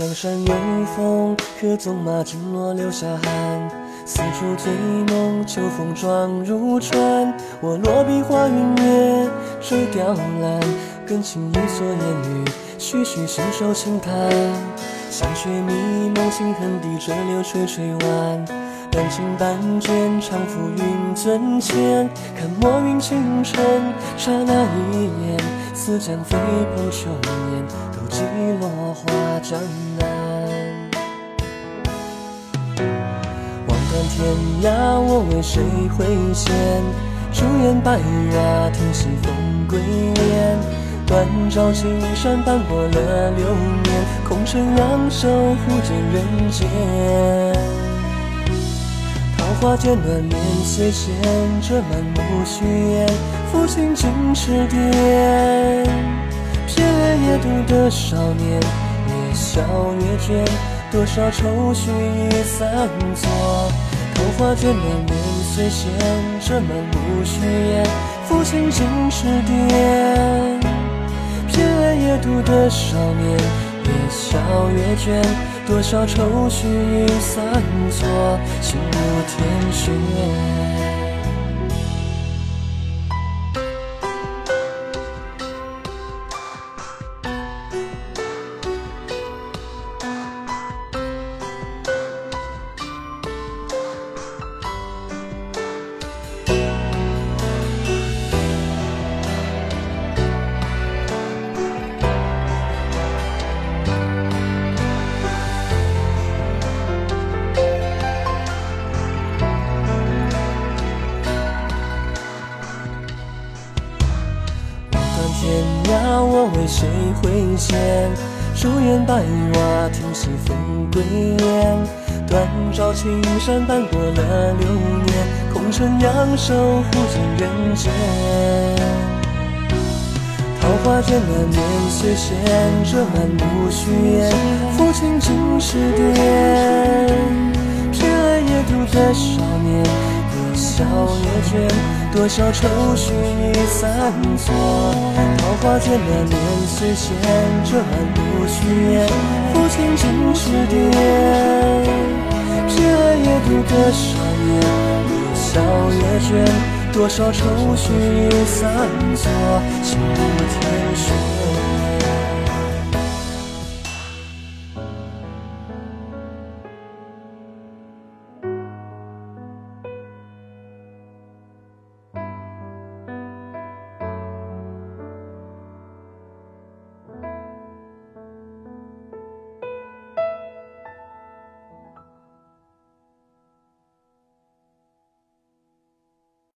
江山有风，可纵马惊落留下汗。四处醉梦，秋风撞入船。我落笔画云月，垂雕栏，更轻一蓑烟雨，徐徐信手轻弹。香雪迷蒙，轻恨低折柳垂垂弯。半情半卷，长赋云樽前。看墨云倾城，刹那一眼，似江飞碰秋烟，都寄落花江南。望断天涯，我为谁挥剑？朱颜白发，听西风归雁。断照青山，斑驳了流年。空城仰首，忽见人间。桃花剑断年岁闲，折满目虚烟。抚琴尽痴癫，偏爱夜读的少年，越笑越倦。多少愁绪已散作，桃花卷断年岁闲，折满目虚烟。抚琴尽痴癫，偏爱夜读的少年，越笑越倦。多少愁绪已散作，心如天雪。我为谁挥剑？朱颜白瓦，听西风归雁。断照青山，斑驳了流年。空城仰首，忽见人间。桃花卷断年岁闲，折满目虚烟。抚琴尽痴癫，偏爱夜读的少年，笑越倦。多少愁绪已散作，桃花卷断年岁闲，折满目虚烟。抚琴尽痴癫，偏爱夜读的少年，越笑越倦。多少愁绪已散作，心如天雪。